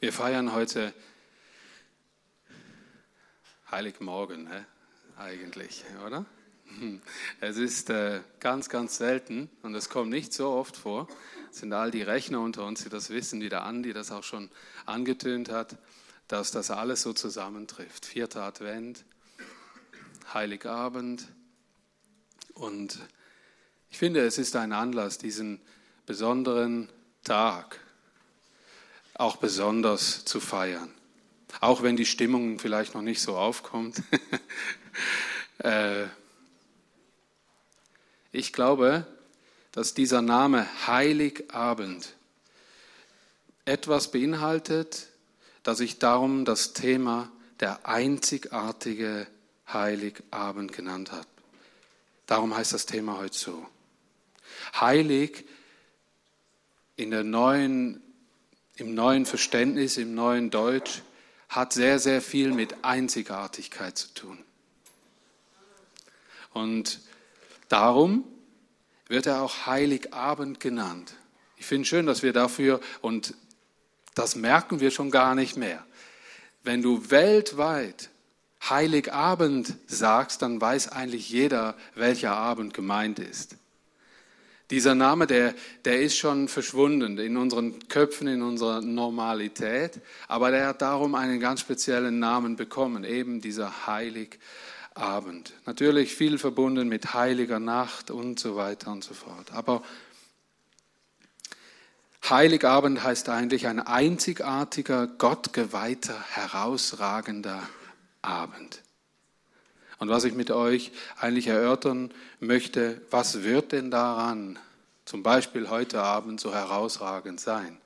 Wir feiern heute Heiligmorgen, ne? eigentlich, oder? Es ist äh, ganz, ganz selten und es kommt nicht so oft vor. Es sind all die Rechner unter uns, die das wissen, wie der Andi das auch schon angetönt hat, dass das alles so zusammentrifft. Vierter Advent, Heiligabend und ich finde, es ist ein Anlass, diesen besonderen Tag auch besonders zu feiern. Auch wenn die Stimmung vielleicht noch nicht so aufkommt. Äh, ich glaube, dass dieser Name Heiligabend etwas beinhaltet, dass ich darum das Thema der einzigartige Heiligabend genannt habe. Darum heißt das Thema heute so. Heilig in der neuen im neuen Verständnis, im neuen Deutsch, hat sehr, sehr viel mit Einzigartigkeit zu tun. Und darum wird er auch Heiligabend genannt. Ich finde schön, dass wir dafür, und das merken wir schon gar nicht mehr, wenn du weltweit Heiligabend sagst, dann weiß eigentlich jeder, welcher Abend gemeint ist. Dieser Name, der, der ist schon verschwunden in unseren Köpfen, in unserer Normalität, aber der hat darum einen ganz speziellen Namen bekommen, eben dieser Heiligabend. Natürlich viel verbunden mit heiliger Nacht und so weiter und so fort. Aber Heiligabend heißt eigentlich ein einzigartiger, gottgeweihter, herausragender Abend. Und was ich mit euch eigentlich erörtern möchte, was wird denn daran zum Beispiel heute Abend so herausragend sein?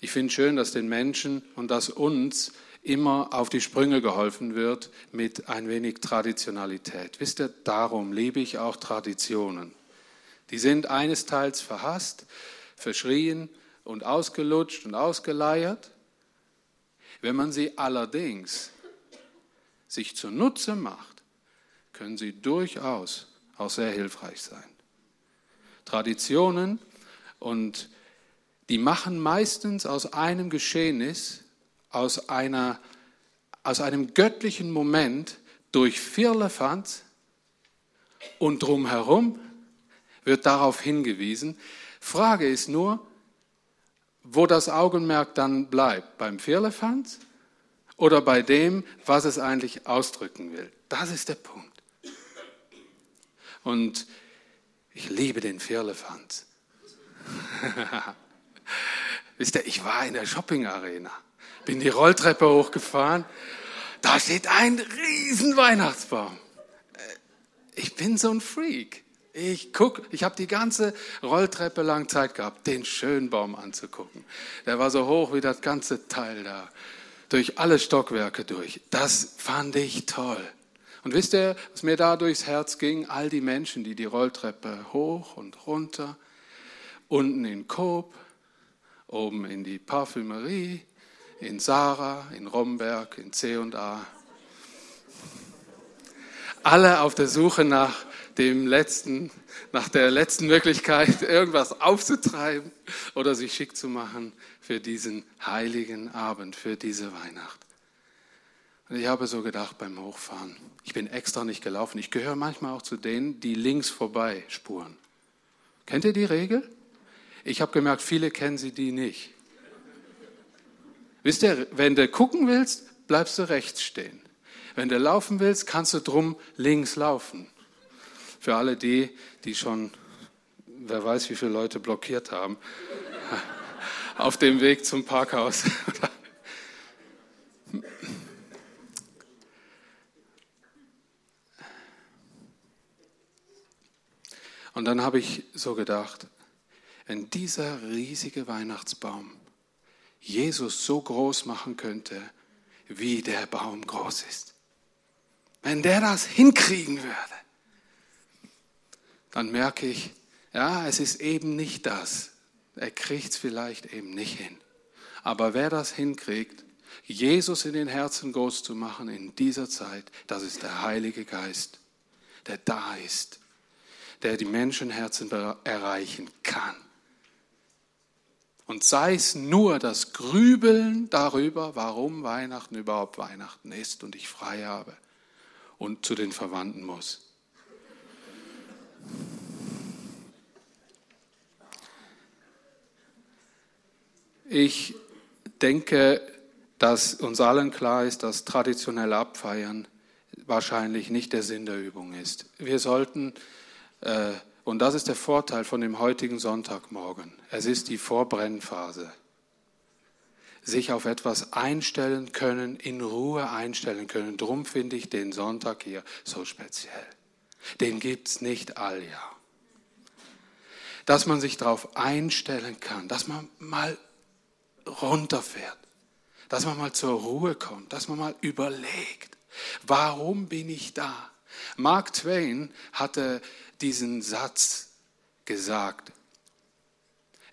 Ich finde schön, dass den Menschen und dass uns immer auf die Sprünge geholfen wird mit ein wenig Traditionalität. Wisst ihr, darum liebe ich auch Traditionen. Die sind eines Teils verhasst, verschrien und ausgelutscht und ausgeleiert. Wenn man sie allerdings sich zunutze macht, können sie durchaus auch sehr hilfreich sein. Traditionen und die machen meistens aus einem Geschehnis, aus, einer, aus einem göttlichen Moment durch Firlefanz und drumherum wird darauf hingewiesen. Frage ist nur, wo das Augenmerk dann bleibt, beim Firlefanz oder bei dem, was es eigentlich ausdrücken will. Das ist der Punkt. Und ich liebe den Firlefanz. Wisst ihr, ich war in der Shopping-Arena, bin die Rolltreppe hochgefahren, da steht ein riesen Weihnachtsbaum. Äh, ich bin so ein Freak. Ich guck, ich habe die ganze Rolltreppe lang Zeit gehabt, den schönen Baum anzugucken. Der war so hoch wie das ganze Teil da durch alle Stockwerke durch. Das fand ich toll. Und wisst ihr, was mir da durchs Herz ging? All die Menschen, die die Rolltreppe hoch und runter, unten in Coop, oben in die Parfümerie, in Sarah, in Romberg, in C&A. Alle auf der Suche nach dem letzten, nach der letzten Möglichkeit, irgendwas aufzutreiben oder sich schick zu machen für diesen heiligen Abend, für diese Weihnacht. Und ich habe so gedacht beim Hochfahren, ich bin extra nicht gelaufen. Ich gehöre manchmal auch zu denen, die links vorbei spuren. Kennt ihr die Regel? Ich habe gemerkt, viele kennen sie die nicht. Wisst ihr, wenn du gucken willst, bleibst du rechts stehen. Wenn du laufen willst, kannst du drum links laufen. Für alle die, die schon, wer weiß, wie viele Leute blockiert haben, auf dem Weg zum Parkhaus. Und dann habe ich so gedacht, wenn dieser riesige Weihnachtsbaum Jesus so groß machen könnte, wie der Baum groß ist, wenn der das hinkriegen würde, dann merke ich, ja, es ist eben nicht das. Er kriegt es vielleicht eben nicht hin. Aber wer das hinkriegt, Jesus in den Herzen groß zu machen in dieser Zeit, das ist der Heilige Geist, der da ist, der die Menschenherzen erreichen kann. Und sei es nur das Grübeln darüber, warum Weihnachten überhaupt Weihnachten ist und ich frei habe und zu den Verwandten muss. Ich denke, dass uns allen klar ist, dass traditionell Abfeiern wahrscheinlich nicht der Sinn der Übung ist. Wir sollten äh, und das ist der Vorteil von dem heutigen Sonntagmorgen. Es ist die Vorbrennphase. Sich auf etwas einstellen können, in Ruhe einstellen können. Drum finde ich den Sonntag hier so speziell. Den gibt es nicht all Jahr. Dass man sich darauf einstellen kann, dass man mal runterfährt, dass man mal zur Ruhe kommt, dass man mal überlegt, warum bin ich da? Mark Twain hatte diesen Satz gesagt.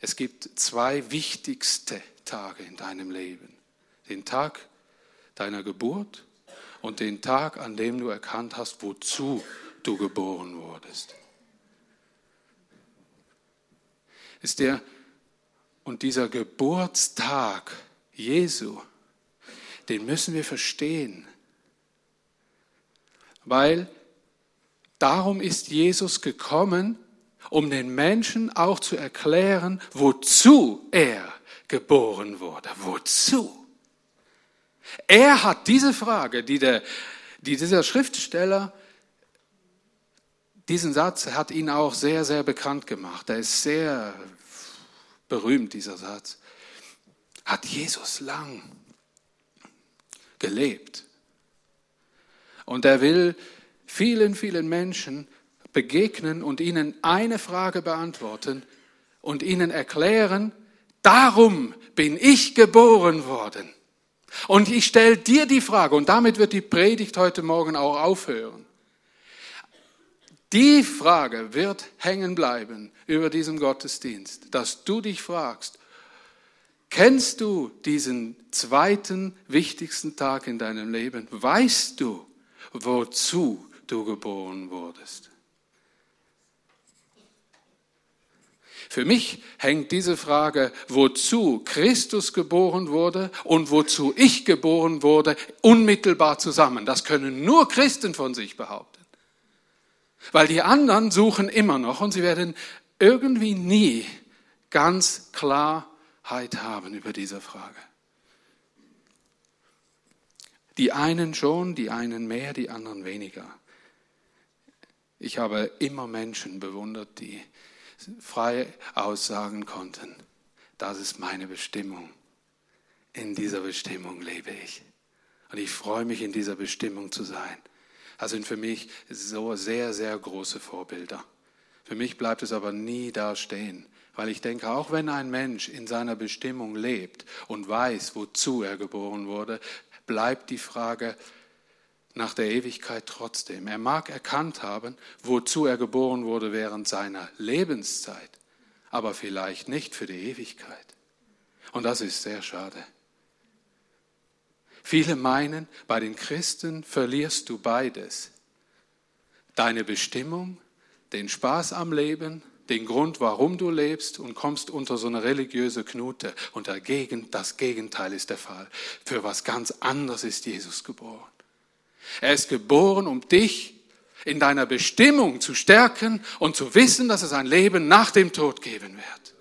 Es gibt zwei wichtigste Tage in deinem Leben. Den Tag deiner Geburt und den Tag, an dem du erkannt hast, wozu du geboren wurdest. Ist der und dieser Geburtstag Jesu, den müssen wir verstehen, weil Darum ist Jesus gekommen, um den Menschen auch zu erklären, wozu er geboren wurde. Wozu? Er hat diese Frage, die, der, die dieser Schriftsteller, diesen Satz hat ihn auch sehr, sehr bekannt gemacht. Er ist sehr berühmt, dieser Satz. Hat Jesus lang gelebt. Und er will vielen, vielen Menschen begegnen und ihnen eine Frage beantworten und ihnen erklären, darum bin ich geboren worden. Und ich stelle dir die Frage, und damit wird die Predigt heute Morgen auch aufhören. Die Frage wird hängen bleiben über diesen Gottesdienst, dass du dich fragst, kennst du diesen zweiten wichtigsten Tag in deinem Leben? Weißt du, wozu du geboren wurdest. Für mich hängt diese Frage, wozu Christus geboren wurde und wozu ich geboren wurde, unmittelbar zusammen. Das können nur Christen von sich behaupten. Weil die anderen suchen immer noch und sie werden irgendwie nie ganz Klarheit haben über diese Frage. Die einen schon, die einen mehr, die anderen weniger. Ich habe immer Menschen bewundert, die frei aussagen konnten, das ist meine Bestimmung. In dieser Bestimmung lebe ich. Und ich freue mich, in dieser Bestimmung zu sein. Das sind für mich so sehr, sehr große Vorbilder. Für mich bleibt es aber nie da stehen, weil ich denke, auch wenn ein Mensch in seiner Bestimmung lebt und weiß, wozu er geboren wurde, bleibt die Frage, nach der Ewigkeit trotzdem. Er mag erkannt haben, wozu er geboren wurde während seiner Lebenszeit, aber vielleicht nicht für die Ewigkeit. Und das ist sehr schade. Viele meinen, bei den Christen verlierst du beides. Deine Bestimmung, den Spaß am Leben, den Grund, warum du lebst und kommst unter so eine religiöse Knute. Und dagegen, das Gegenteil ist der Fall. Für was ganz anderes ist Jesus geboren. Er ist geboren, um dich in deiner Bestimmung zu stärken und zu wissen, dass es ein Leben nach dem Tod geben wird.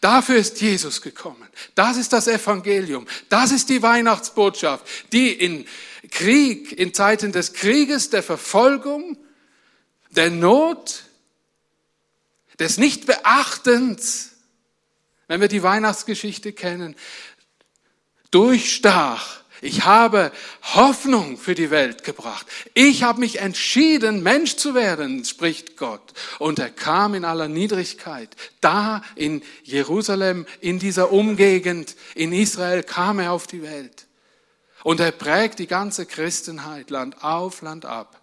Dafür ist Jesus gekommen. Das ist das Evangelium. Das ist die Weihnachtsbotschaft, die in Krieg, in Zeiten des Krieges, der Verfolgung, der Not, des Nichtbeachtens, wenn wir die Weihnachtsgeschichte kennen, durchstach ich habe Hoffnung für die Welt gebracht. Ich habe mich entschieden, Mensch zu werden, spricht Gott. Und er kam in aller Niedrigkeit. Da in Jerusalem, in dieser Umgegend, in Israel kam er auf die Welt. Und er prägt die ganze Christenheit, Land auf, Land ab.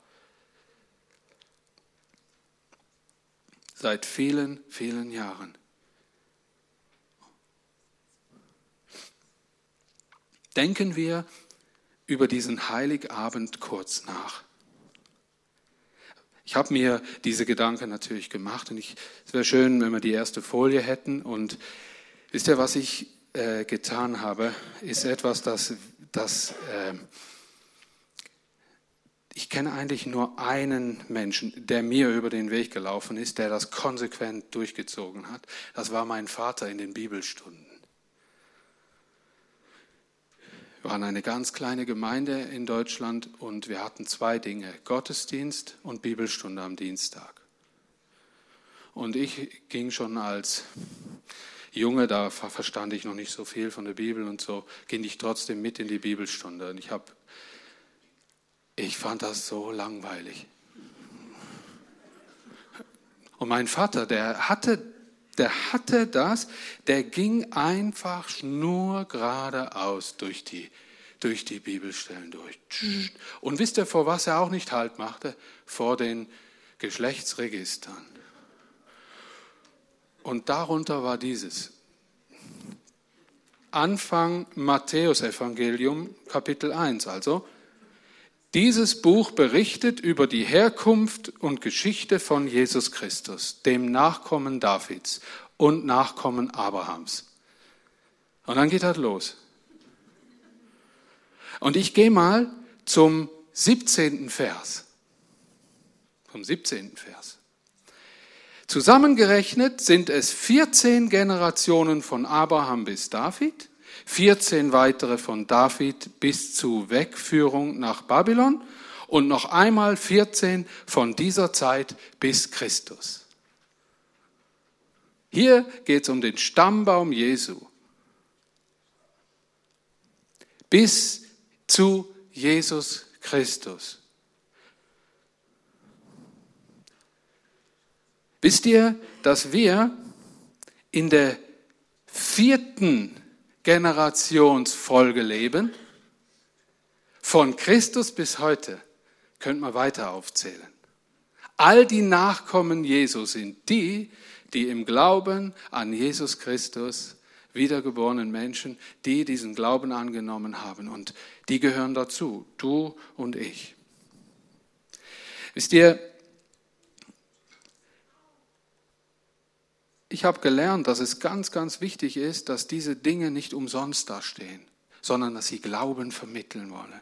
Seit vielen, vielen Jahren. Denken wir über diesen Heiligabend kurz nach. Ich habe mir diese Gedanken natürlich gemacht und ich, es wäre schön, wenn wir die erste Folie hätten und Wisst ihr, was ich äh, getan habe, ist etwas, das, das äh, ich kenne eigentlich nur einen Menschen, der mir über den Weg gelaufen ist, der das konsequent durchgezogen hat. Das war mein Vater in den Bibelstunden. Wir waren eine ganz kleine Gemeinde in Deutschland und wir hatten zwei Dinge, Gottesdienst und Bibelstunde am Dienstag. Und ich ging schon als Junge, da verstand ich noch nicht so viel von der Bibel und so, ging ich trotzdem mit in die Bibelstunde. Und ich habe ich fand das so langweilig. Und mein Vater, der hatte, der hatte das, der ging einfach nur geradeaus durch die, durch die Bibelstellen durch. Und wisst ihr, vor was er auch nicht Halt machte? Vor den Geschlechtsregistern. Und darunter war dieses. Anfang Matthäusevangelium, Kapitel 1, also dieses Buch berichtet über die Herkunft und Geschichte von Jesus Christus, dem Nachkommen Davids und Nachkommen Abrahams. Und dann geht das los. Und ich gehe mal zum 17. Vers. Zum 17. Vers. Zusammengerechnet sind es 14 Generationen von Abraham bis David 14 weitere von David bis zu Wegführung nach Babylon und noch einmal 14 von dieser Zeit bis Christus. Hier geht es um den Stammbaum Jesu. Bis zu Jesus Christus. Wisst ihr, dass wir in der vierten Generationsfolge leben. Von Christus bis heute könnte man weiter aufzählen. All die Nachkommen Jesu sind die, die im Glauben an Jesus Christus wiedergeborenen Menschen, die diesen Glauben angenommen haben. Und die gehören dazu, du und ich. Wisst ihr, ich habe gelernt, dass es ganz, ganz wichtig ist, dass diese Dinge nicht umsonst dastehen, sondern dass sie Glauben vermitteln wollen.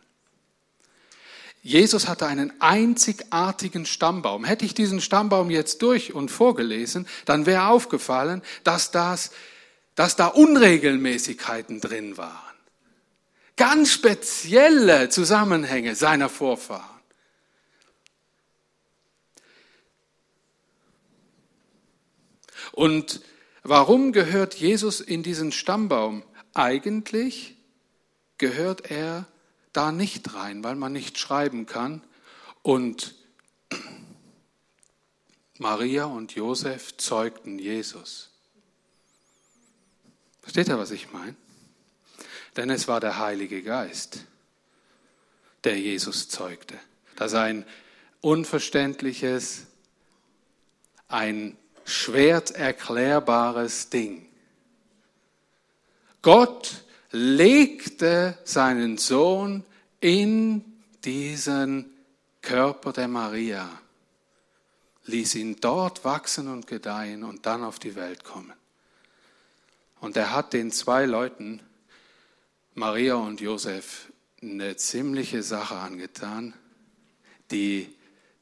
Jesus hatte einen einzigartigen Stammbaum. Hätte ich diesen Stammbaum jetzt durch und vorgelesen, dann wäre aufgefallen, dass, das, dass da Unregelmäßigkeiten drin waren. Ganz spezielle Zusammenhänge seiner Vorfahren. Und warum gehört Jesus in diesen Stammbaum? Eigentlich gehört er da nicht rein, weil man nicht schreiben kann. Und Maria und Josef zeugten Jesus. Versteht ihr, was ich meine? Denn es war der Heilige Geist, der Jesus zeugte. Das ist ein unverständliches, ein schwer erklärbares Ding. Gott legte seinen Sohn in diesen Körper der Maria, ließ ihn dort wachsen und gedeihen und dann auf die Welt kommen. Und er hat den zwei Leuten, Maria und Josef, eine ziemliche Sache angetan, die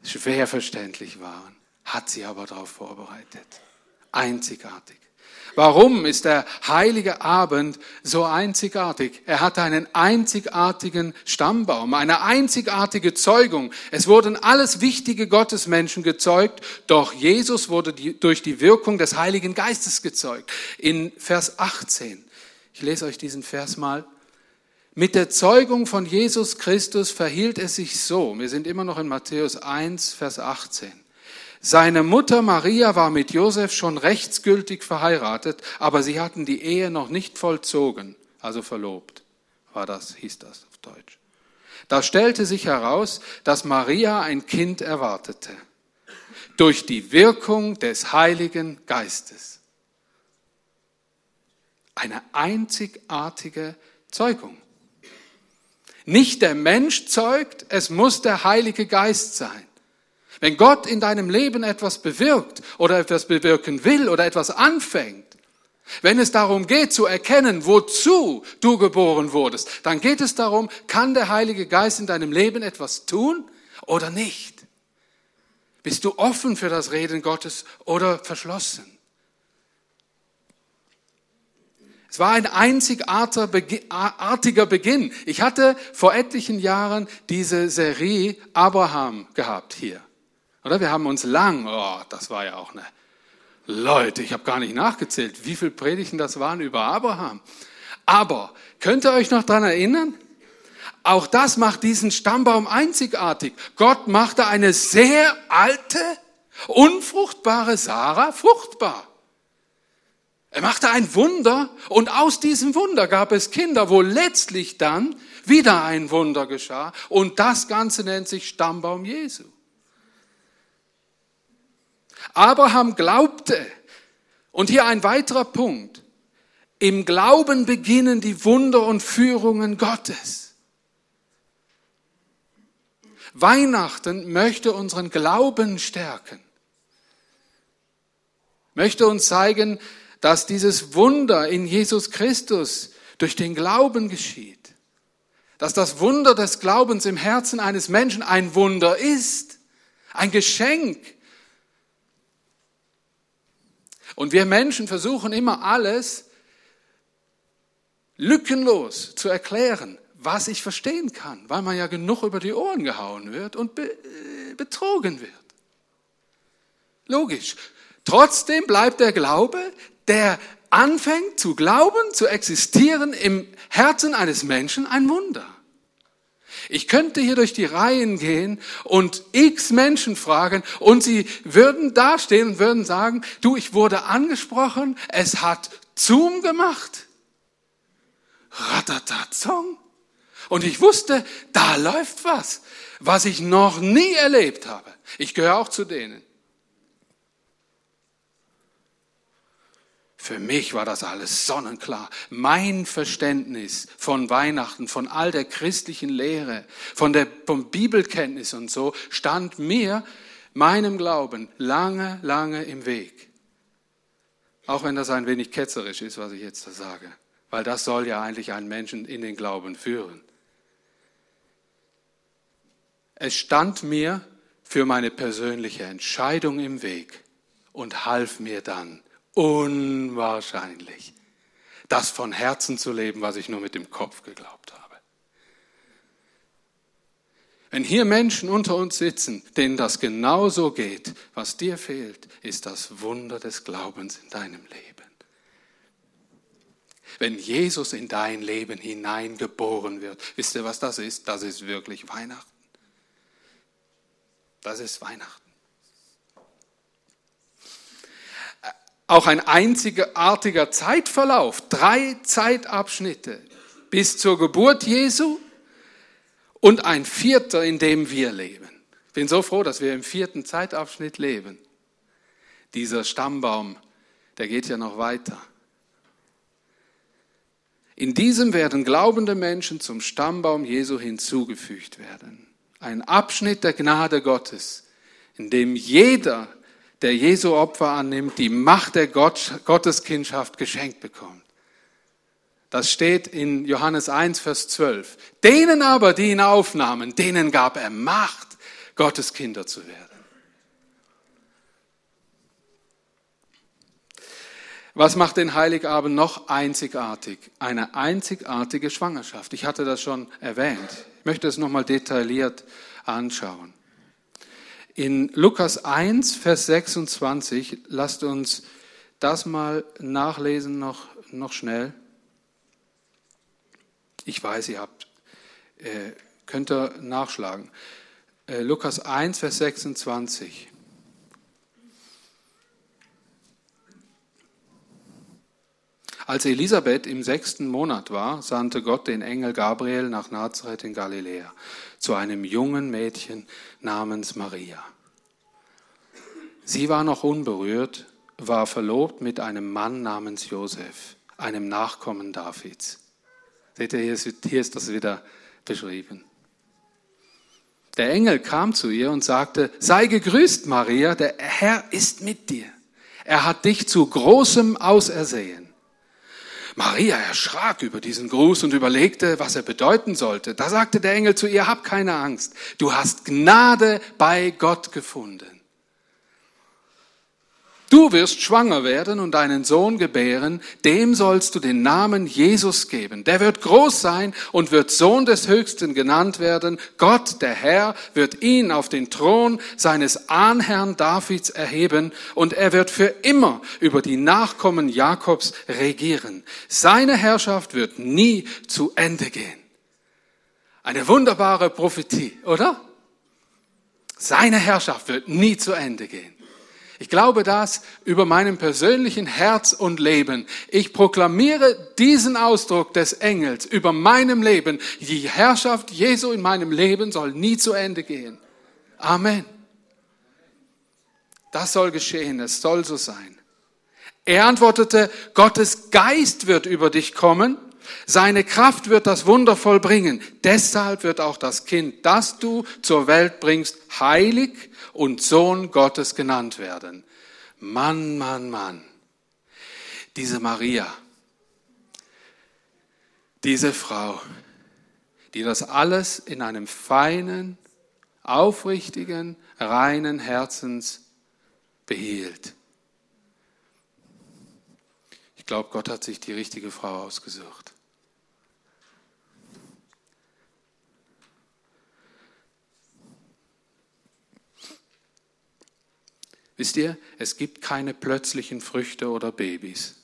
schwer verständlich waren hat sie aber darauf vorbereitet. Einzigartig. Warum ist der heilige Abend so einzigartig? Er hat einen einzigartigen Stammbaum, eine einzigartige Zeugung. Es wurden alles wichtige Gottesmenschen gezeugt, doch Jesus wurde durch die Wirkung des Heiligen Geistes gezeugt. In Vers 18, ich lese euch diesen Vers mal. Mit der Zeugung von Jesus Christus verhielt es sich so, wir sind immer noch in Matthäus 1, Vers 18. Seine Mutter Maria war mit Josef schon rechtsgültig verheiratet, aber sie hatten die Ehe noch nicht vollzogen, also verlobt, war das, hieß das auf Deutsch. Da stellte sich heraus, dass Maria ein Kind erwartete, durch die Wirkung des Heiligen Geistes. Eine einzigartige Zeugung. Nicht der Mensch zeugt, es muss der Heilige Geist sein. Wenn Gott in deinem Leben etwas bewirkt oder etwas bewirken will oder etwas anfängt, Wenn es darum geht zu erkennen, wozu du geboren wurdest, dann geht es darum, kann der Heilige Geist in deinem Leben etwas tun oder nicht? Bist du offen für das Reden Gottes oder verschlossen? Es war ein einzigartiger Beginn. Ich hatte vor etlichen Jahren diese Serie Abraham gehabt hier. Oder wir haben uns lang, oh, das war ja auch eine Leute, ich habe gar nicht nachgezählt, wie viele Predigten das waren über Abraham. Aber könnt ihr euch noch dran erinnern? Auch das macht diesen Stammbaum einzigartig. Gott machte eine sehr alte, unfruchtbare Sarah fruchtbar. Er machte ein Wunder und aus diesem Wunder gab es Kinder, wo letztlich dann wieder ein Wunder geschah und das Ganze nennt sich Stammbaum Jesu. Abraham glaubte. Und hier ein weiterer Punkt. Im Glauben beginnen die Wunder und Führungen Gottes. Weihnachten möchte unseren Glauben stärken. Möchte uns zeigen, dass dieses Wunder in Jesus Christus durch den Glauben geschieht. Dass das Wunder des Glaubens im Herzen eines Menschen ein Wunder ist. Ein Geschenk und wir Menschen versuchen immer alles lückenlos zu erklären, was ich verstehen kann, weil man ja genug über die Ohren gehauen wird und be äh, betrogen wird. Logisch. Trotzdem bleibt der Glaube, der anfängt zu glauben, zu existieren im Herzen eines Menschen ein Wunder. Ich könnte hier durch die Reihen gehen und x Menschen fragen und sie würden dastehen und würden sagen, du, ich wurde angesprochen, es hat Zoom gemacht. Ratatatzong. Und ich wusste, da läuft was, was ich noch nie erlebt habe. Ich gehöre auch zu denen. Für mich war das alles sonnenklar. Mein Verständnis von Weihnachten, von all der christlichen Lehre, von der von Bibelkenntnis und so, stand mir, meinem Glauben, lange, lange im Weg. Auch wenn das ein wenig ketzerisch ist, was ich jetzt da sage. Weil das soll ja eigentlich einen Menschen in den Glauben führen. Es stand mir für meine persönliche Entscheidung im Weg und half mir dann, unwahrscheinlich, das von Herzen zu leben, was ich nur mit dem Kopf geglaubt habe. Wenn hier Menschen unter uns sitzen, denen das genauso geht, was dir fehlt, ist das Wunder des Glaubens in deinem Leben. Wenn Jesus in dein Leben hineingeboren wird, wisst ihr, was das ist? Das ist wirklich Weihnachten. Das ist Weihnachten. Auch ein einzigartiger Zeitverlauf, drei Zeitabschnitte bis zur Geburt Jesu und ein vierter, in dem wir leben. Ich bin so froh, dass wir im vierten Zeitabschnitt leben. Dieser Stammbaum, der geht ja noch weiter. In diesem werden glaubende Menschen zum Stammbaum Jesu hinzugefügt werden. Ein Abschnitt der Gnade Gottes, in dem jeder der Jesu Opfer annimmt, die Macht der Gott, Gotteskindschaft geschenkt bekommt. Das steht in Johannes 1, Vers 12. Denen aber, die ihn aufnahmen, denen gab er Macht, Gottes Kinder zu werden. Was macht den Heiligabend noch einzigartig? Eine einzigartige Schwangerschaft. Ich hatte das schon erwähnt. Ich möchte es nochmal detailliert anschauen. In Lukas 1, Vers 26, lasst uns das mal nachlesen, noch, noch schnell. Ich weiß, ihr habt, äh, könnt ihr nachschlagen. Äh, Lukas 1, Vers 26. Als Elisabeth im sechsten Monat war, sandte Gott den Engel Gabriel nach Nazareth in Galiläa zu einem jungen Mädchen namens Maria. Sie war noch unberührt, war verlobt mit einem Mann namens Josef, einem Nachkommen Davids. Seht ihr, hier ist, das wieder beschrieben. Der Engel kam zu ihr und sagte, sei gegrüßt, Maria, der Herr ist mit dir. Er hat dich zu großem ausersehen. Maria erschrak über diesen Gruß und überlegte, was er bedeuten sollte. Da sagte der Engel zu ihr, hab keine Angst, du hast Gnade bei Gott gefunden. Du wirst schwanger werden und einen Sohn gebären, dem sollst du den Namen Jesus geben. Der wird groß sein und wird Sohn des Höchsten genannt werden. Gott, der Herr, wird ihn auf den Thron seines Ahnherrn Davids erheben und er wird für immer über die Nachkommen Jakobs regieren. Seine Herrschaft wird nie zu Ende gehen. Eine wunderbare Prophetie, oder? Seine Herrschaft wird nie zu Ende gehen. Ich glaube das über meinem persönlichen Herz und Leben. Ich proklamiere diesen Ausdruck des Engels über meinem Leben. Die Herrschaft Jesu in meinem Leben soll nie zu Ende gehen. Amen. Das soll geschehen, es soll so sein. Er antwortete, Gottes Geist wird über dich kommen, seine Kraft wird das Wunder vollbringen. Deshalb wird auch das Kind, das du zur Welt bringst, heilig und Sohn Gottes genannt werden. Mann, Mann, Mann. Diese Maria, diese Frau, die das alles in einem feinen, aufrichtigen, reinen Herzens behielt. Ich glaube, Gott hat sich die richtige Frau ausgesucht. Wisst ihr, es gibt keine plötzlichen Früchte oder Babys.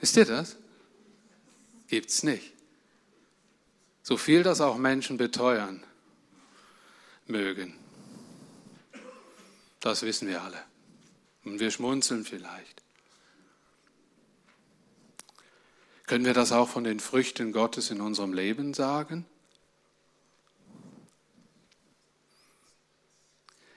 Wisst ihr das? Gibt's nicht. So viel das auch Menschen beteuern mögen. Das wissen wir alle. Und wir schmunzeln vielleicht. Können wir das auch von den Früchten Gottes in unserem Leben sagen?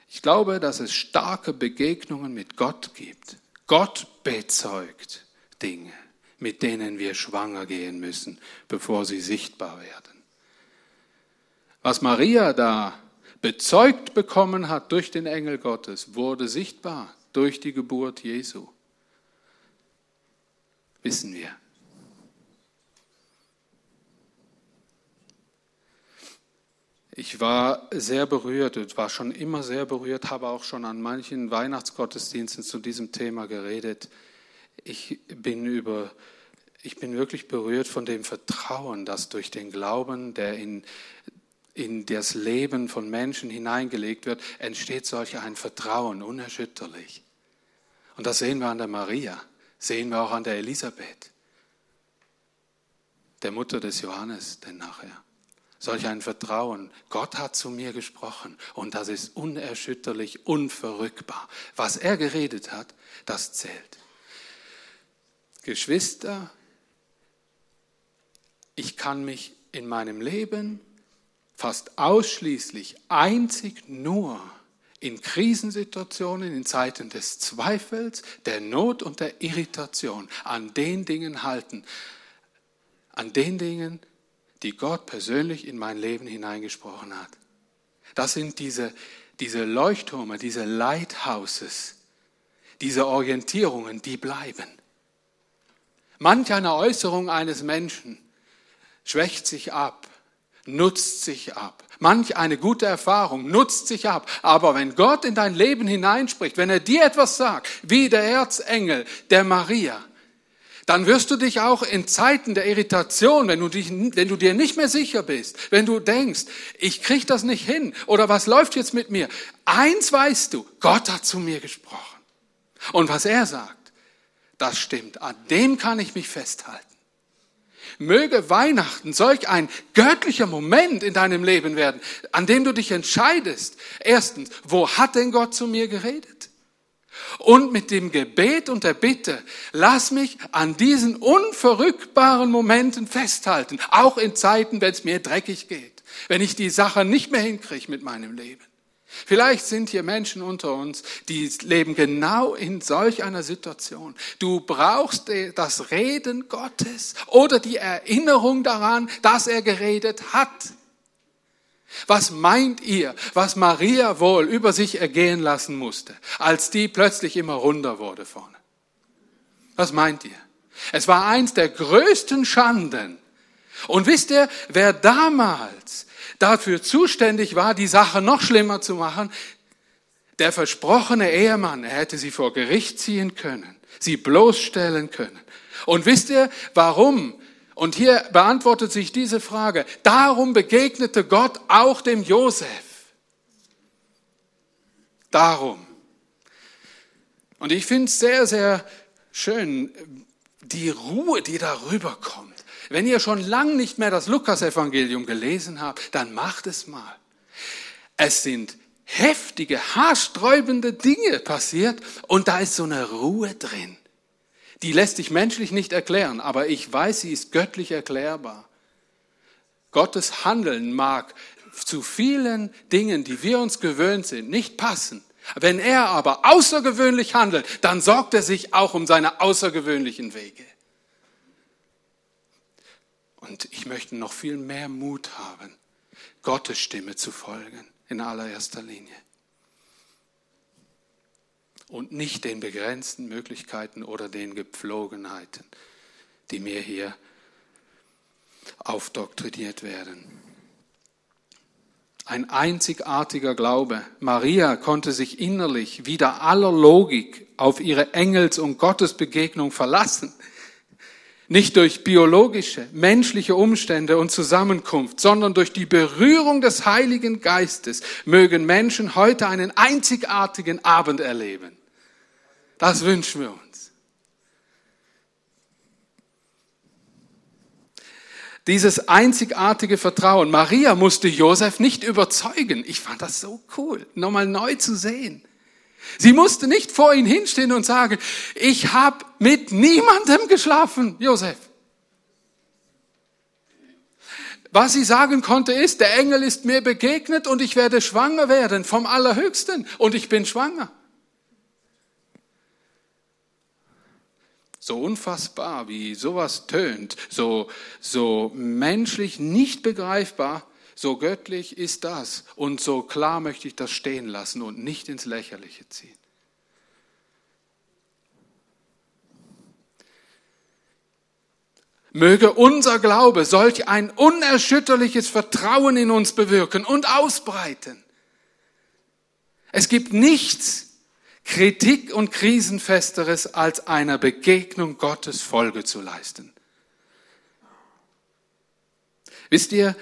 Ich glaube, dass es starke Begegnungen mit Gott gibt. Gott bezeugt Dinge, mit denen wir schwanger gehen müssen, bevor sie sichtbar werden. Was Maria da bezeugt bekommen hat durch den Engel Gottes, wurde sichtbar durch die Geburt Jesu. Wissen wir. Ich war sehr berührt und war schon immer sehr berührt, habe auch schon an manchen Weihnachtsgottesdiensten zu diesem Thema geredet. Ich bin über, ich bin wirklich berührt von dem Vertrauen, das durch den Glauben, der in, in das Leben von Menschen hineingelegt wird, entsteht solch ein Vertrauen, unerschütterlich. Und das sehen wir an der Maria, sehen wir auch an der Elisabeth, der Mutter des Johannes, denn nachher solch ein Vertrauen. Gott hat zu mir gesprochen und das ist unerschütterlich, unverrückbar. Was er geredet hat, das zählt. Geschwister, ich kann mich in meinem Leben fast ausschließlich, einzig nur in Krisensituationen, in Zeiten des Zweifels, der Not und der Irritation an den Dingen halten, an den Dingen, die Gott persönlich in mein Leben hineingesprochen hat. Das sind diese, diese Leuchttürme, diese Lighthouses, diese Orientierungen, die bleiben. Manch eine Äußerung eines Menschen schwächt sich ab, nutzt sich ab. Manch eine gute Erfahrung nutzt sich ab. Aber wenn Gott in dein Leben hineinspricht, wenn er dir etwas sagt, wie der Erzengel der Maria, dann wirst du dich auch in Zeiten der Irritation, wenn du, dich, wenn du dir nicht mehr sicher bist, wenn du denkst, ich kriege das nicht hin oder was läuft jetzt mit mir, eins weißt du, Gott hat zu mir gesprochen. Und was er sagt, das stimmt, an dem kann ich mich festhalten. Möge Weihnachten solch ein göttlicher Moment in deinem Leben werden, an dem du dich entscheidest. Erstens, wo hat denn Gott zu mir geredet? Und mit dem Gebet und der Bitte, lass mich an diesen unverrückbaren Momenten festhalten, auch in Zeiten, wenn es mir dreckig geht, wenn ich die Sache nicht mehr hinkriege mit meinem Leben. Vielleicht sind hier Menschen unter uns, die leben genau in solch einer Situation. Du brauchst das Reden Gottes oder die Erinnerung daran, dass er geredet hat. Was meint ihr, was Maria wohl über sich ergehen lassen musste, als die plötzlich immer runder wurde vorne? Was meint ihr? Es war eins der größten Schanden. Und wisst ihr, wer damals dafür zuständig war, die Sache noch schlimmer zu machen? Der versprochene Ehemann, er hätte sie vor Gericht ziehen können, sie bloßstellen können. Und wisst ihr, warum? Und hier beantwortet sich diese Frage. Darum begegnete Gott auch dem Josef. Darum. Und ich finde es sehr, sehr schön, die Ruhe, die darüber kommt. Wenn ihr schon lang nicht mehr das Lukasevangelium gelesen habt, dann macht es mal. Es sind heftige, haarsträubende Dinge passiert und da ist so eine Ruhe drin. Die lässt sich menschlich nicht erklären, aber ich weiß, sie ist göttlich erklärbar. Gottes Handeln mag zu vielen Dingen, die wir uns gewöhnt sind, nicht passen. Wenn er aber außergewöhnlich handelt, dann sorgt er sich auch um seine außergewöhnlichen Wege. Und ich möchte noch viel mehr Mut haben, Gottes Stimme zu folgen in allererster Linie. Und nicht den begrenzten Möglichkeiten oder den Gepflogenheiten, die mir hier aufdoktriniert werden. Ein einzigartiger Glaube. Maria konnte sich innerlich wieder aller Logik auf ihre Engels- und Gottesbegegnung verlassen nicht durch biologische, menschliche Umstände und Zusammenkunft, sondern durch die Berührung des Heiligen Geistes mögen Menschen heute einen einzigartigen Abend erleben. Das wünschen wir uns. Dieses einzigartige Vertrauen. Maria musste Josef nicht überzeugen. Ich fand das so cool, nochmal neu zu sehen. Sie musste nicht vor ihn hinstehen und sagen, ich habe mit niemandem geschlafen, Josef. Was sie sagen konnte ist, der Engel ist mir begegnet und ich werde schwanger werden vom Allerhöchsten und ich bin schwanger. So unfassbar, wie sowas tönt, so, so menschlich nicht begreifbar, so göttlich ist das und so klar möchte ich das stehen lassen und nicht ins Lächerliche ziehen. Möge unser Glaube solch ein unerschütterliches Vertrauen in uns bewirken und ausbreiten. Es gibt nichts Kritik und Krisenfesteres, als einer Begegnung Gottes Folge zu leisten. Wisst ihr,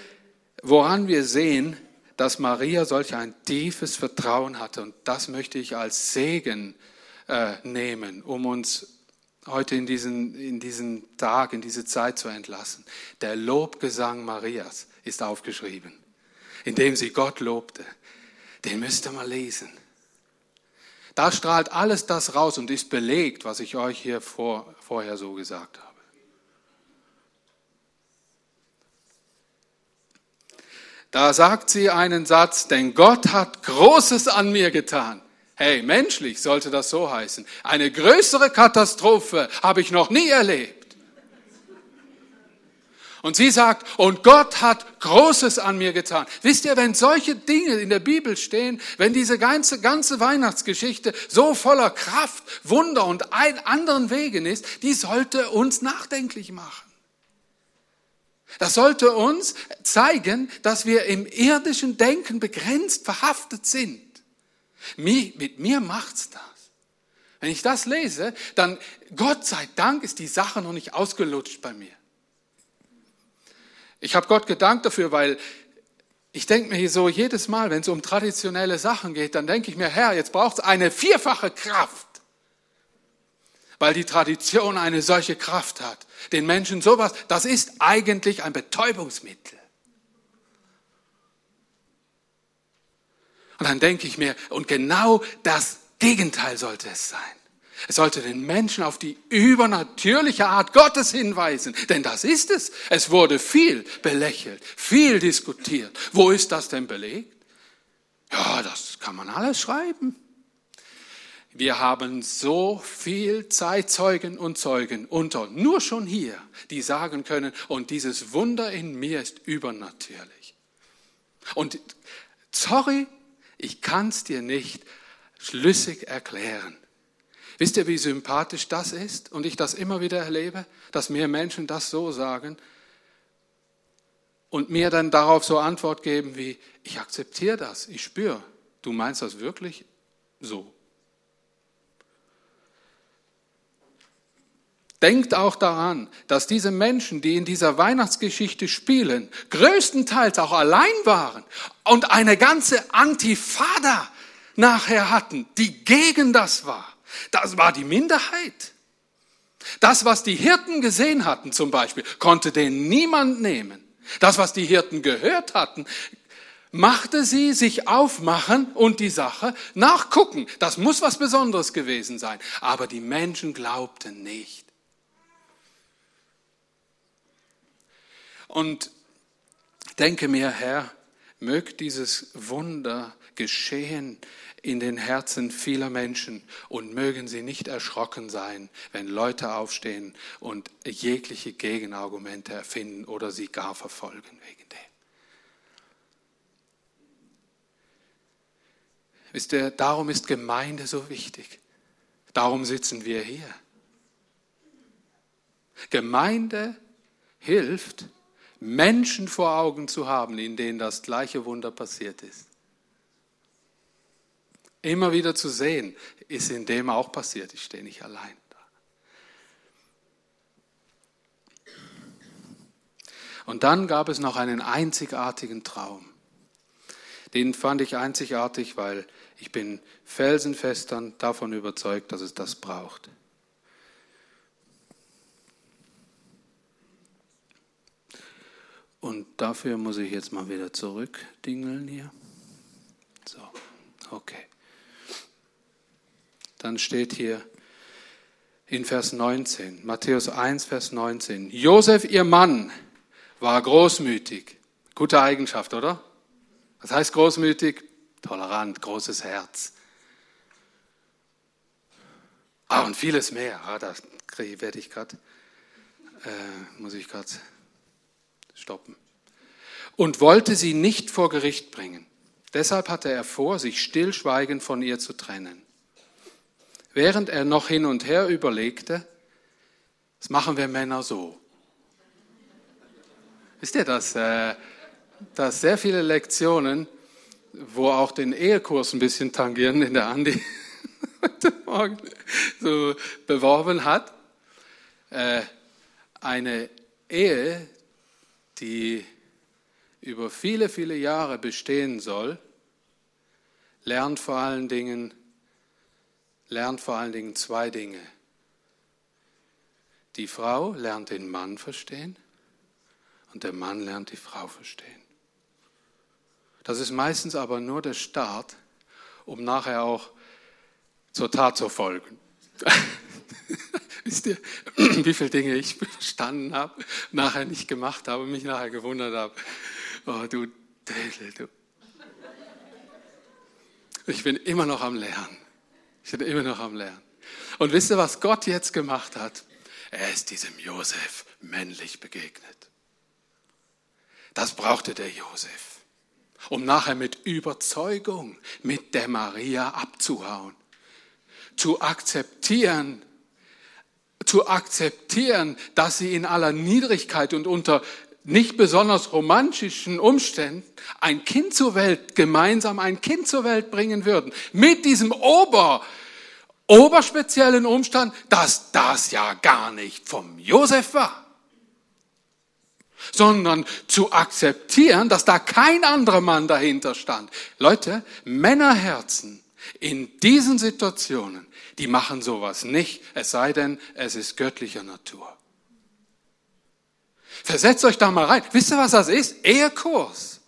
woran wir sehen, dass Maria solch ein tiefes Vertrauen hatte. Und das möchte ich als Segen äh, nehmen, um uns heute in diesen, in diesen Tag, in diese Zeit zu entlassen. Der Lobgesang Marias ist aufgeschrieben, indem sie Gott lobte. Den müsst ihr mal lesen. Da strahlt alles das raus und ist belegt, was ich euch hier vor, vorher so gesagt habe. Da sagt sie einen Satz, denn Gott hat Großes an mir getan. Hey, menschlich sollte das so heißen. Eine größere Katastrophe habe ich noch nie erlebt. Und sie sagt, und Gott hat Großes an mir getan. Wisst ihr, wenn solche Dinge in der Bibel stehen, wenn diese ganze, ganze Weihnachtsgeschichte so voller Kraft, Wunder und anderen Wegen ist, die sollte uns nachdenklich machen. Das sollte uns zeigen, dass wir im irdischen Denken begrenzt verhaftet sind. Mit mir macht's das. Wenn ich das lese, dann Gott sei Dank ist die Sache noch nicht ausgelutscht bei mir. Ich habe Gott gedankt dafür, weil ich denke mir so jedes Mal, wenn es um traditionelle Sachen geht, dann denke ich mir, Herr, jetzt braucht es eine vierfache Kraft weil die Tradition eine solche Kraft hat. Den Menschen sowas, das ist eigentlich ein Betäubungsmittel. Und dann denke ich mir, und genau das Gegenteil sollte es sein. Es sollte den Menschen auf die übernatürliche Art Gottes hinweisen, denn das ist es. Es wurde viel belächelt, viel diskutiert. Wo ist das denn belegt? Ja, das kann man alles schreiben. Wir haben so viel Zeitzeugen und Zeugen unter, nur schon hier, die sagen können, und dieses Wunder in mir ist übernatürlich. Und sorry, ich kann es dir nicht schlüssig erklären. Wisst ihr, wie sympathisch das ist? Und ich das immer wieder erlebe, dass mir Menschen das so sagen und mir dann darauf so Antwort geben wie, ich akzeptiere das, ich spüre, du meinst das wirklich so. Denkt auch daran, dass diese Menschen, die in dieser Weihnachtsgeschichte spielen, größtenteils auch allein waren und eine ganze Antifada nachher hatten, die gegen das war. Das war die Minderheit. Das, was die Hirten gesehen hatten zum Beispiel, konnte denen niemand nehmen. Das, was die Hirten gehört hatten, machte sie sich aufmachen und die Sache nachgucken. Das muss was Besonderes gewesen sein. Aber die Menschen glaubten nicht. Und denke mir, Herr, mögt dieses Wunder geschehen in den Herzen vieler Menschen und mögen sie nicht erschrocken sein, wenn Leute aufstehen und jegliche Gegenargumente erfinden oder sie gar verfolgen wegen dem. Wisst ihr, darum ist Gemeinde so wichtig. Darum sitzen wir hier. Gemeinde hilft, Menschen vor Augen zu haben, in denen das gleiche Wunder passiert ist. Immer wieder zu sehen, ist in dem auch passiert. Ich stehe nicht allein da. Und dann gab es noch einen einzigartigen Traum. Den fand ich einzigartig, weil ich bin felsenfest davon überzeugt, dass es das braucht. Und dafür muss ich jetzt mal wieder zurückdingeln hier. So, okay. Dann steht hier in Vers 19, Matthäus 1, Vers 19, Josef, ihr Mann, war großmütig. Gute Eigenschaft, oder? Was heißt großmütig? Tolerant, großes Herz. Ah, und vieles mehr. Ah, da werde ich gerade, äh, muss ich gerade stoppen. Und wollte sie nicht vor Gericht bringen. Deshalb hatte er vor, sich stillschweigend von ihr zu trennen. Während er noch hin und her überlegte, das machen wir Männer so. Wisst ihr, dass, äh, dass sehr viele Lektionen, wo auch den Ehekurs ein bisschen tangieren, in der Andi heute Morgen so beworben hat, äh, eine Ehe, die über viele, viele Jahre bestehen soll, lernt vor allen Dingen, lernt vor allen Dingen zwei Dinge. Die Frau lernt den Mann verstehen und der Mann lernt die Frau verstehen. Das ist meistens aber nur der Start, um nachher auch zur Tat zu folgen. Wisst ihr, wie viele Dinge ich verstanden habe, nachher nicht gemacht habe und mich nachher gewundert habe. Oh, du Dödel, du. Ich bin immer noch am Lernen. Ich bin immer noch am Lernen. Und wisst ihr, was Gott jetzt gemacht hat? Er ist diesem Josef männlich begegnet. Das brauchte der Josef, um nachher mit Überzeugung mit der Maria abzuhauen, zu akzeptieren, zu akzeptieren, dass sie in aller Niedrigkeit und unter nicht besonders romantischen Umständen ein Kind zur Welt, gemeinsam ein Kind zur Welt bringen würden. Mit diesem Ober, oberspeziellen Umstand, dass das ja gar nicht vom Josef war. Sondern zu akzeptieren, dass da kein anderer Mann dahinter stand. Leute, Männerherzen in diesen Situationen, die machen sowas nicht, es sei denn, es ist göttlicher Natur. Versetzt euch da mal rein. Wisst ihr, was das ist? Ehekurs.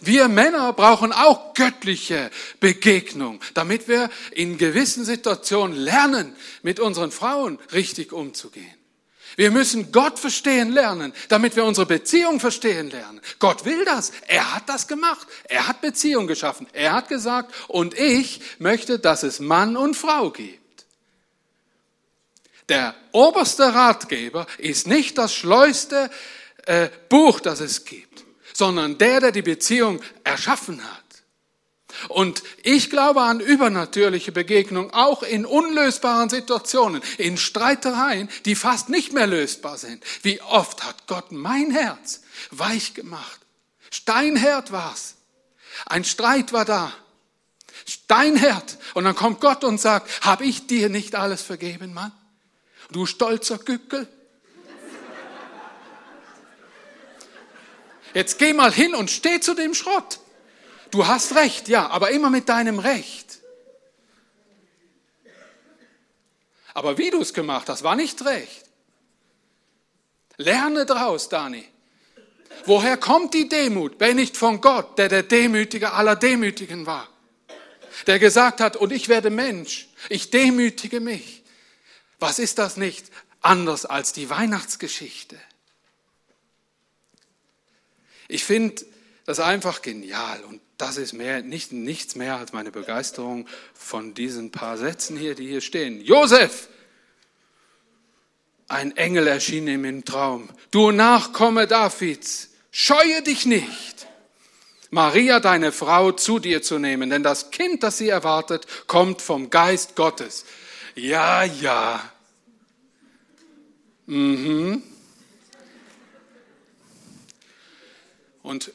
Wir Männer brauchen auch göttliche Begegnung, damit wir in gewissen Situationen lernen, mit unseren Frauen richtig umzugehen. Wir müssen Gott verstehen lernen, damit wir unsere Beziehung verstehen lernen. Gott will das. Er hat das gemacht. Er hat Beziehung geschaffen. Er hat gesagt, und ich möchte, dass es Mann und Frau gibt. Der oberste Ratgeber ist nicht das schleuste äh, Buch, das es gibt, sondern der, der die Beziehung erschaffen hat. Und ich glaube an übernatürliche Begegnungen, auch in unlösbaren Situationen, in Streitereien, die fast nicht mehr lösbar sind. Wie oft hat Gott mein Herz weich gemacht. Steinherd war's. Ein Streit war da. Steinherd. Und dann kommt Gott und sagt, hab ich dir nicht alles vergeben, Mann? Du stolzer Gückel. Jetzt geh mal hin und steh zu dem Schrott. Du hast recht, ja, aber immer mit deinem Recht. Aber wie du es gemacht hast, war nicht recht. Lerne draus, Dani. Woher kommt die Demut, wenn nicht von Gott, der der Demütige aller Demütigen war? Der gesagt hat, und ich werde Mensch, ich demütige mich. Was ist das nicht anders als die Weihnachtsgeschichte? Ich finde das einfach genial und das ist mehr, nicht, nichts mehr als meine Begeisterung von diesen paar Sätzen hier, die hier stehen. Josef! Ein Engel erschien ihm im Traum. Du Nachkomme Davids, scheue dich nicht, Maria, deine Frau, zu dir zu nehmen, denn das Kind, das sie erwartet, kommt vom Geist Gottes. Ja, ja. Mhm. Und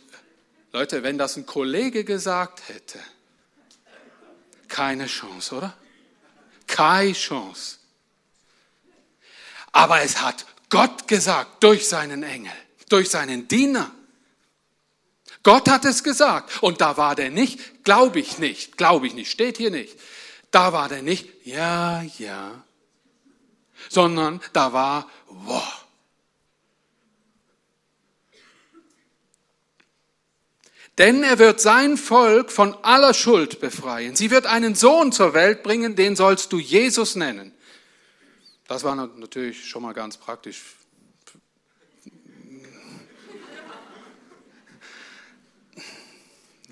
Leute, wenn das ein Kollege gesagt hätte, keine Chance, oder? Keine Chance. Aber es hat Gott gesagt durch seinen Engel, durch seinen Diener. Gott hat es gesagt. Und da war der nicht, glaube ich nicht, glaube ich nicht, steht hier nicht. Da war der nicht, ja, ja, sondern da war, wow. Denn er wird sein Volk von aller Schuld befreien. Sie wird einen Sohn zur Welt bringen, den sollst du Jesus nennen. Das war natürlich schon mal ganz praktisch.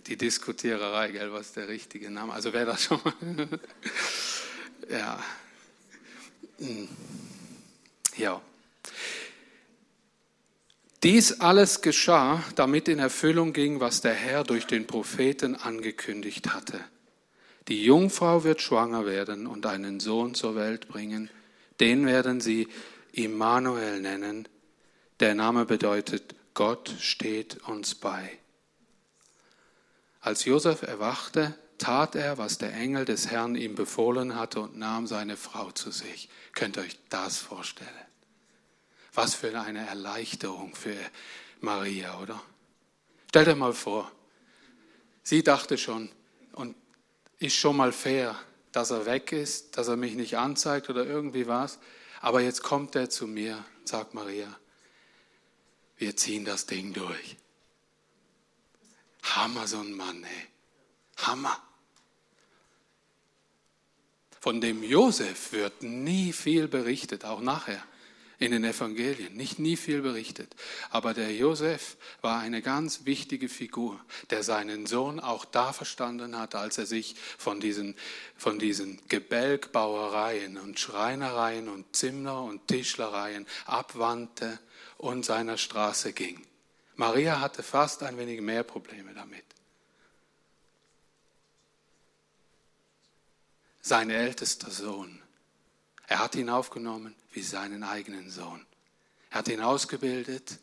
Die Diskutiererei, gell, was der richtige Name? Also wäre das schon mal. ja. Hm. Ja. Dies alles geschah, damit in Erfüllung ging, was der Herr durch den Propheten angekündigt hatte. Die Jungfrau wird schwanger werden und einen Sohn zur Welt bringen. Den werden sie Immanuel nennen. Der Name bedeutet, Gott steht uns bei. Als Josef erwachte, tat er, was der Engel des Herrn ihm befohlen hatte und nahm seine Frau zu sich. Könnt ihr euch das vorstellen? Was für eine Erleichterung für Maria, oder? Stellt euch mal vor, sie dachte schon, und ist schon mal fair, dass er weg ist, dass er mich nicht anzeigt oder irgendwie was. Aber jetzt kommt er zu mir, sagt Maria, wir ziehen das Ding durch. Hammer, so ein Mann, ey. Hammer. Von dem Josef wird nie viel berichtet, auch nachher in den Evangelien, nicht nie viel berichtet. Aber der Josef war eine ganz wichtige Figur, der seinen Sohn auch da verstanden hat, als er sich von diesen, von diesen Gebälkbauereien und Schreinereien und Zimmer- und Tischlereien abwandte und seiner Straße ging. Maria hatte fast ein wenig mehr Probleme damit. Sein ältester Sohn er hat ihn aufgenommen wie seinen eigenen Sohn. Er hat ihn ausgebildet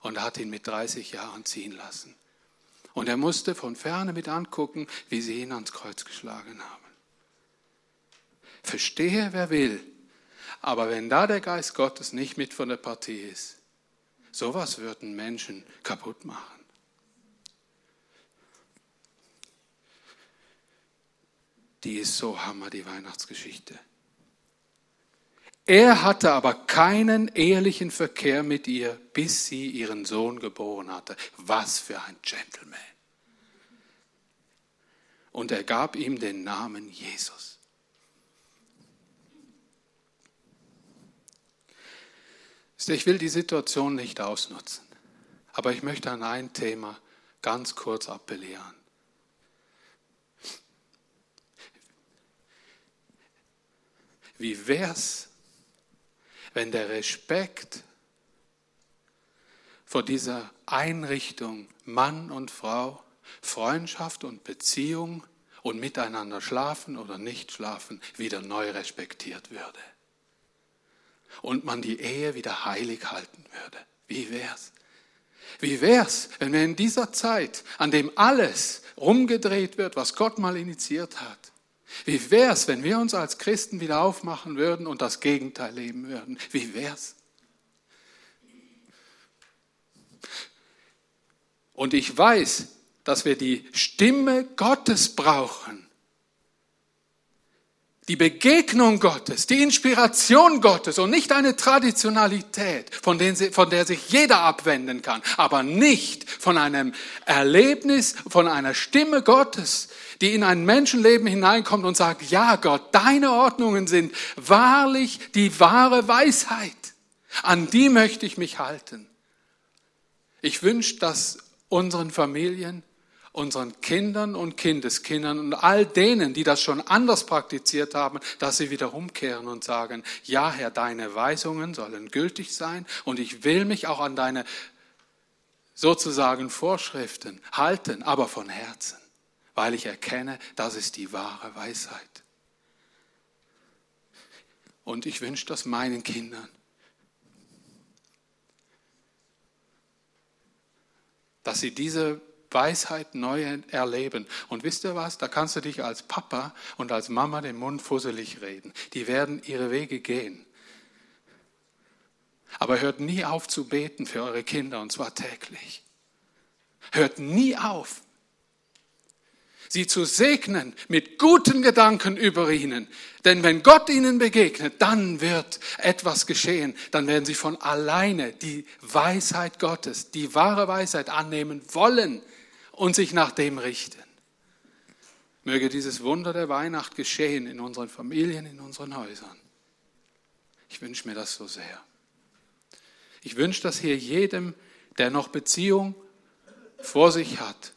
und hat ihn mit 30 Jahren ziehen lassen. Und er musste von ferne mit angucken, wie sie ihn ans Kreuz geschlagen haben. Verstehe, wer will. Aber wenn da der Geist Gottes nicht mit von der Partie ist, sowas würden Menschen kaputt machen. Die ist so hammer, die Weihnachtsgeschichte. Er hatte aber keinen ehelichen Verkehr mit ihr, bis sie ihren Sohn geboren hatte. Was für ein Gentleman. Und er gab ihm den Namen Jesus. Ich will die Situation nicht ausnutzen, aber ich möchte an ein Thema ganz kurz appellieren. Wie wäre es, wenn der Respekt vor dieser Einrichtung Mann und Frau Freundschaft und Beziehung und miteinander schlafen oder nicht schlafen wieder neu respektiert würde. Und man die Ehe wieder heilig halten würde. Wie wär's? Wie wär's, wenn wir in dieser Zeit, an dem alles rumgedreht wird, was Gott mal initiiert hat, wie wär's, wenn wir uns als Christen wieder aufmachen würden und das Gegenteil leben würden? Wie wär's? Und ich weiß, dass wir die Stimme Gottes brauchen. Die Begegnung Gottes, die Inspiration Gottes und nicht eine Traditionalität, von, der sich jeder abwenden kann, aber nicht von einem Erlebnis, von einer Stimme Gottes, die in ein Menschenleben hineinkommt und sagt, ja Gott, deine Ordnungen sind wahrlich die wahre Weisheit. An die möchte ich mich halten. Ich wünsche, dass unseren Familien unseren Kindern und Kindeskindern und all denen, die das schon anders praktiziert haben, dass sie wieder umkehren und sagen, ja Herr, deine Weisungen sollen gültig sein und ich will mich auch an deine sozusagen Vorschriften halten, aber von Herzen, weil ich erkenne, das ist die wahre Weisheit. Und ich wünsche das meinen Kindern. Dass sie diese Weisheit neu erleben. Und wisst ihr was? Da kannst du dich als Papa und als Mama den Mund fusselig reden. Die werden ihre Wege gehen. Aber hört nie auf zu beten für eure Kinder und zwar täglich. Hört nie auf sie zu segnen mit guten Gedanken über ihnen. Denn wenn Gott ihnen begegnet, dann wird etwas geschehen. Dann werden sie von alleine die Weisheit Gottes, die wahre Weisheit annehmen wollen und sich nach dem richten. Möge dieses Wunder der Weihnacht geschehen in unseren Familien, in unseren Häusern. Ich wünsche mir das so sehr. Ich wünsche das hier jedem, der noch Beziehung vor sich hat,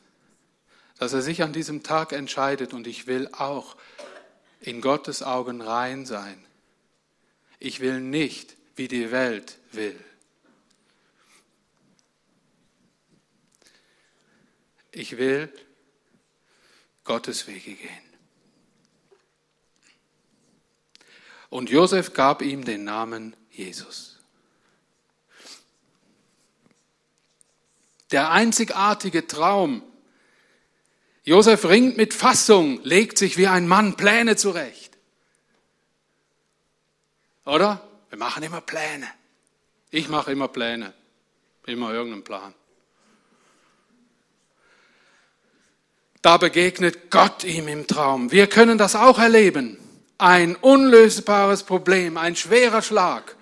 dass er sich an diesem Tag entscheidet und ich will auch in Gottes Augen rein sein. Ich will nicht, wie die Welt will. Ich will Gottes Wege gehen. Und Josef gab ihm den Namen Jesus. Der einzigartige Traum, Josef ringt mit Fassung, legt sich wie ein Mann Pläne zurecht. Oder? Wir machen immer Pläne. Ich mache immer Pläne. Immer irgendeinen Plan. Da begegnet Gott ihm im Traum. Wir können das auch erleben. Ein unlösbares Problem, ein schwerer Schlag.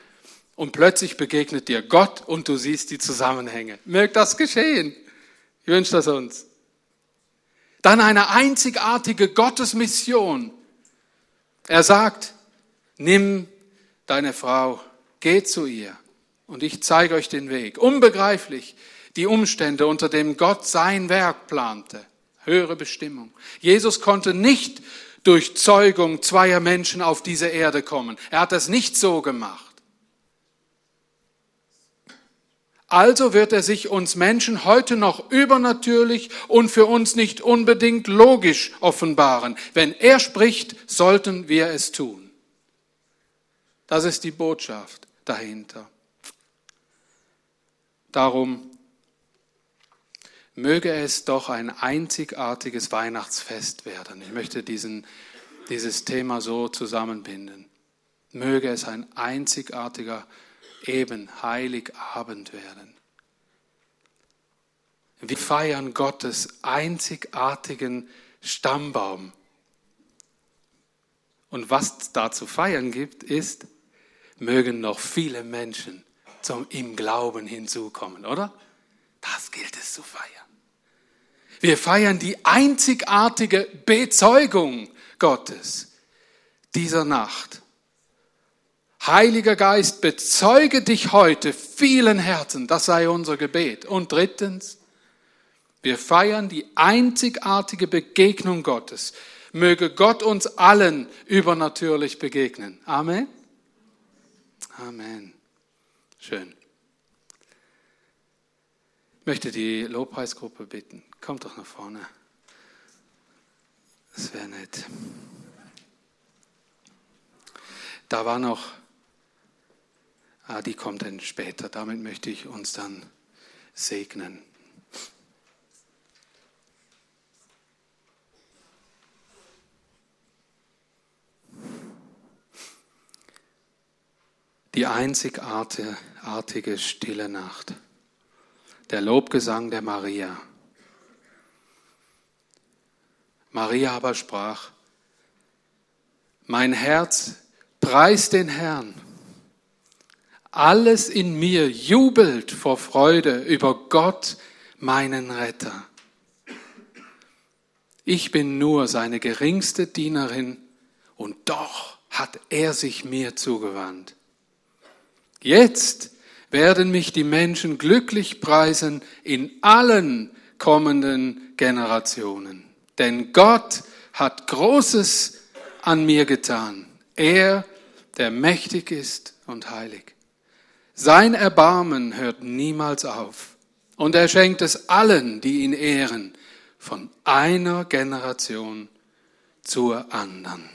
Und plötzlich begegnet dir Gott und du siehst die Zusammenhänge. Mögt das geschehen? Ich wünsche das uns. Dann eine einzigartige Gottesmission. Er sagt, nimm deine Frau, geh zu ihr und ich zeige euch den Weg. Unbegreiflich die Umstände, unter denen Gott sein Werk plante. Höhere Bestimmung. Jesus konnte nicht durch Zeugung zweier Menschen auf diese Erde kommen. Er hat das nicht so gemacht. Also wird er sich uns Menschen heute noch übernatürlich und für uns nicht unbedingt logisch offenbaren. Wenn er spricht, sollten wir es tun. Das ist die Botschaft dahinter. Darum möge es doch ein einzigartiges Weihnachtsfest werden. Ich möchte diesen, dieses Thema so zusammenbinden. Möge es ein einzigartiger eben Heiligabend werden. Wir feiern Gottes einzigartigen Stammbaum. Und was da zu feiern gibt, ist, mögen noch viele Menschen zum im Glauben hinzukommen, oder? Das gilt es zu feiern. Wir feiern die einzigartige Bezeugung Gottes dieser Nacht. Heiliger Geist, bezeuge dich heute vielen Herzen. Das sei unser Gebet. Und drittens, wir feiern die einzigartige Begegnung Gottes. Möge Gott uns allen übernatürlich begegnen. Amen. Amen. Schön. Ich möchte die Lobpreisgruppe bitten. Kommt doch nach vorne. Das wäre nett. Da war noch, ah, die kommt dann später. Damit möchte ich uns dann segnen. Die einzigartige stille Nacht. Der Lobgesang der Maria. Maria aber sprach, mein Herz preist den Herrn. Alles in mir jubelt vor Freude über Gott, meinen Retter. Ich bin nur seine geringste Dienerin und doch hat er sich mir zugewandt. Jetzt werden mich die Menschen glücklich preisen in allen kommenden Generationen. Denn Gott hat Großes an mir getan. Er, der mächtig ist und heilig. Sein Erbarmen hört niemals auf. Und er schenkt es allen, die ihn ehren, von einer Generation zur anderen.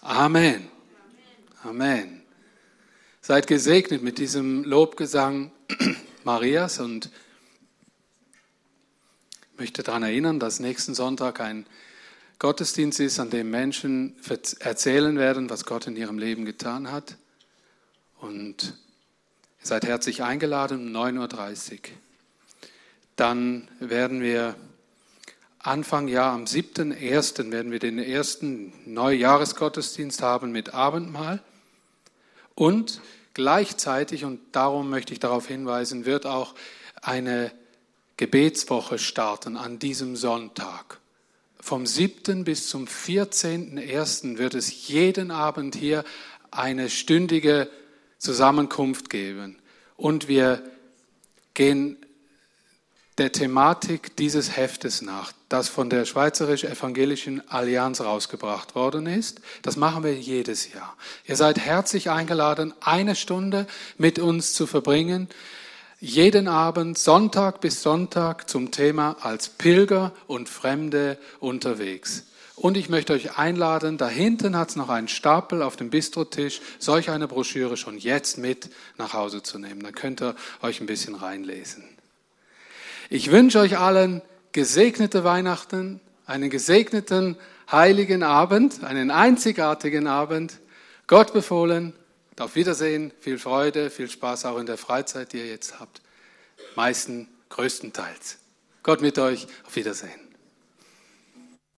Amen. Amen. Seid gesegnet mit diesem Lobgesang Marias und ich möchte daran erinnern, dass nächsten Sonntag ein Gottesdienst ist, an dem Menschen erzählen werden, was Gott in ihrem Leben getan hat. Und ihr seid herzlich eingeladen um 9.30 Uhr. Dann werden wir Anfang Jahr am 7.1. werden wir den ersten Neujahresgottesdienst haben mit Abendmahl. Und gleichzeitig, und darum möchte ich darauf hinweisen, wird auch eine Gebetswoche starten an diesem Sonntag. Vom 7. bis zum 14.1. wird es jeden Abend hier eine stündige Zusammenkunft geben. Und wir gehen der Thematik dieses Heftes nach, das von der Schweizerisch-Evangelischen Allianz rausgebracht worden ist. Das machen wir jedes Jahr. Ihr seid herzlich eingeladen, eine Stunde mit uns zu verbringen. Jeden Abend, Sonntag bis Sonntag, zum Thema als Pilger und Fremde unterwegs. Und ich möchte euch einladen, da hinten hat es noch einen Stapel auf dem Bistrotisch, solch eine Broschüre schon jetzt mit nach Hause zu nehmen. Da könnt ihr euch ein bisschen reinlesen. Ich wünsche euch allen gesegnete Weihnachten, einen gesegneten heiligen Abend, einen einzigartigen Abend. Gott befohlen. Auf Wiedersehen, viel Freude, viel Spaß auch in der Freizeit, die ihr jetzt habt. Meisten, größtenteils. Gott mit euch. Auf Wiedersehen.